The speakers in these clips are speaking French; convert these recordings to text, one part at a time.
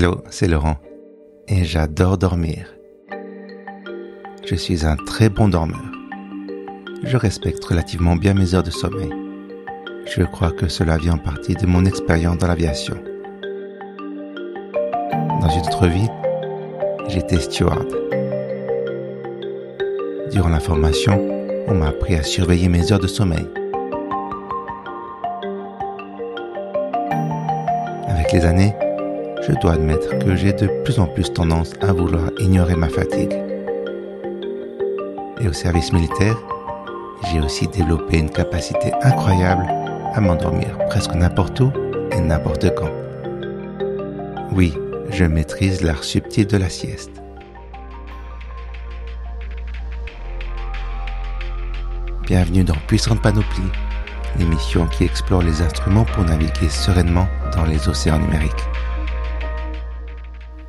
Hello, c'est Laurent. Et j'adore dormir. Je suis un très bon dormeur. Je respecte relativement bien mes heures de sommeil. Je crois que cela vient en partie de mon expérience dans l'aviation. Dans une autre vie, j'étais steward. Durant la formation, on m'a appris à surveiller mes heures de sommeil. Avec les années, je dois admettre que j'ai de plus en plus tendance à vouloir ignorer ma fatigue. Et au service militaire, j'ai aussi développé une capacité incroyable à m'endormir presque n'importe où et n'importe quand. Oui, je maîtrise l'art subtil de la sieste. Bienvenue dans Puissante Panoplie, l'émission qui explore les instruments pour naviguer sereinement dans les océans numériques.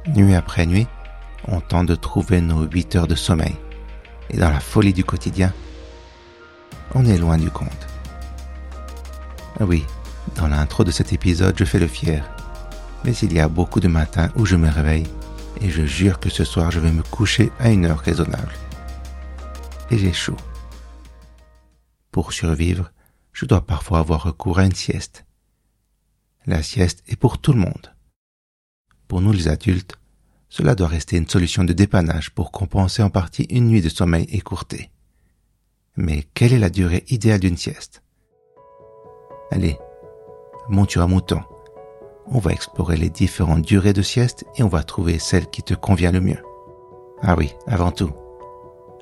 Nuit après nuit, on tente de trouver nos 8 heures de sommeil. Et dans la folie du quotidien, on est loin du compte. Oui, dans l'intro de cet épisode, je fais le fier. Mais il y a beaucoup de matins où je me réveille et je jure que ce soir je vais me coucher à une heure raisonnable. Et j'ai chaud. Pour survivre, je dois parfois avoir recours à une sieste. La sieste est pour tout le monde. Pour nous les adultes, cela doit rester une solution de dépannage pour compenser en partie une nuit de sommeil écourtée. Mais quelle est la durée idéale d'une sieste? Allez, monture à mouton. On va explorer les différentes durées de sieste et on va trouver celle qui te convient le mieux. Ah oui, avant tout,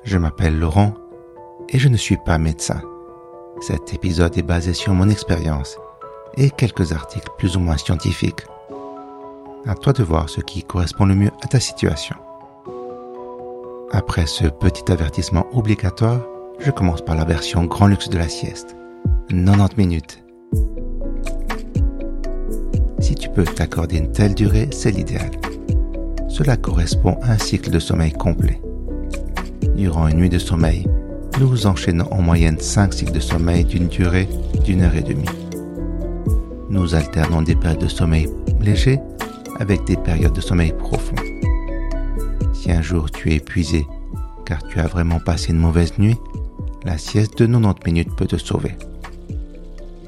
je m'appelle Laurent et je ne suis pas médecin. Cet épisode est basé sur mon expérience et quelques articles plus ou moins scientifiques. À toi de voir ce qui correspond le mieux à ta situation. Après ce petit avertissement obligatoire, je commence par la version grand luxe de la sieste. 90 minutes. Si tu peux t'accorder une telle durée, c'est l'idéal. Cela correspond à un cycle de sommeil complet. Durant une nuit de sommeil, nous enchaînons en moyenne 5 cycles de sommeil d'une durée d'une heure et demie. Nous alternons des périodes de sommeil léger avec des périodes de sommeil profond. Si un jour tu es épuisé car tu as vraiment passé une mauvaise nuit, la sieste de 90 minutes peut te sauver.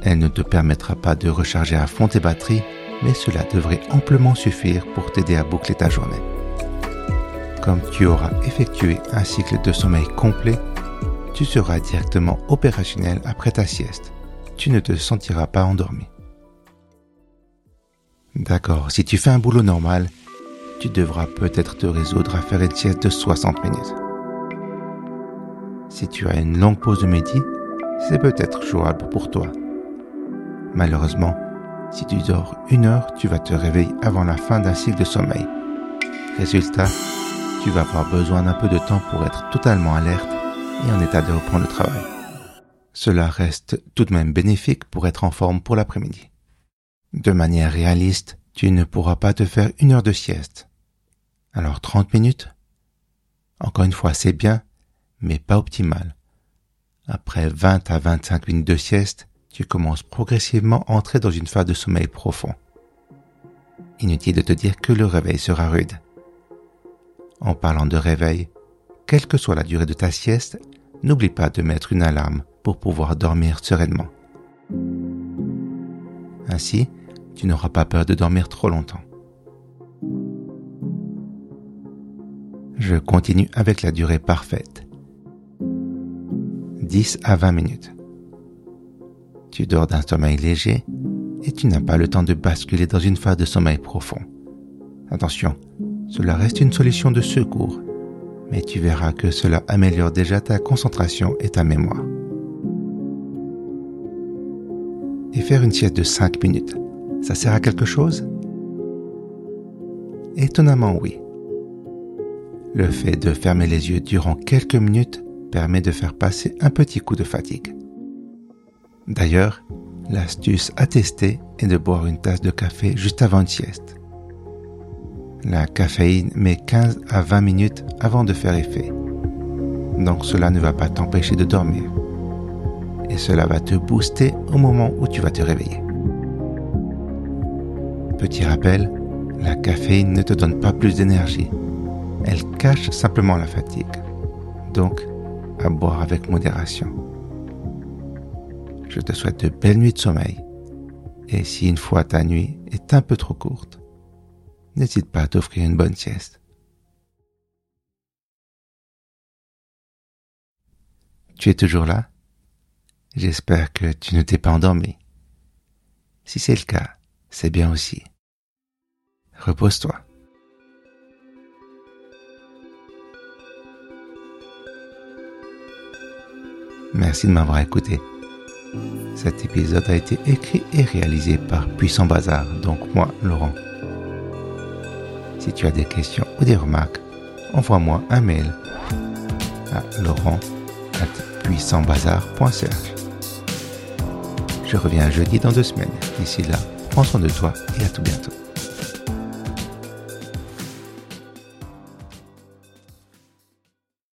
Elle ne te permettra pas de recharger à fond tes batteries, mais cela devrait amplement suffire pour t'aider à boucler ta journée. Comme tu auras effectué un cycle de sommeil complet, tu seras directement opérationnel après ta sieste. Tu ne te sentiras pas endormi. D'accord, si tu fais un boulot normal, tu devras peut-être te résoudre à faire une sieste de 60 minutes. Si tu as une longue pause de midi, c'est peut-être jouable pour toi. Malheureusement, si tu dors une heure, tu vas te réveiller avant la fin d'un cycle de sommeil. Résultat, tu vas avoir besoin d'un peu de temps pour être totalement alerte et en état de reprendre le travail. Cela reste tout de même bénéfique pour être en forme pour l'après-midi. De manière réaliste, tu ne pourras pas te faire une heure de sieste. Alors 30 minutes? Encore une fois, c'est bien, mais pas optimal. Après 20 à 25 minutes de sieste, tu commences progressivement à entrer dans une phase de sommeil profond. Inutile de te dire que le réveil sera rude. En parlant de réveil, quelle que soit la durée de ta sieste, n'oublie pas de mettre une alarme pour pouvoir dormir sereinement. Ainsi, tu n'auras pas peur de dormir trop longtemps. Je continue avec la durée parfaite. 10 à 20 minutes. Tu dors d'un sommeil léger et tu n'as pas le temps de basculer dans une phase de sommeil profond. Attention, cela reste une solution de secours, mais tu verras que cela améliore déjà ta concentration et ta mémoire. Et faire une sieste de 5 minutes, ça sert à quelque chose? Étonnamment oui. Le fait de fermer les yeux durant quelques minutes permet de faire passer un petit coup de fatigue. D'ailleurs, l'astuce à tester est de boire une tasse de café juste avant une sieste. La caféine met 15 à 20 minutes avant de faire effet. Donc cela ne va pas t'empêcher de dormir. Et cela va te booster au moment où tu vas te réveiller. Petit rappel, La caféine ne te donne pas plus d'énergie. Elle cache simplement la fatigue. Donc, à boire avec modération. Je te souhaite de belles nuits de sommeil. Et si une fois ta nuit est un peu trop courte, n'hésite pas à t'offrir une bonne sieste. Tu es toujours là? J'espère que tu ne t'es pas endormi. Si c'est le cas, c'est bien aussi. Repose-toi. Merci de m'avoir écouté. Cet épisode a été écrit et réalisé par Puissant Bazar, donc moi, Laurent. Si tu as des questions ou des remarques, envoie-moi un mail à laurent.puissantbazar.ch. Je reviens jeudi dans deux semaines. D'ici là, prends soin de toi et à tout bientôt.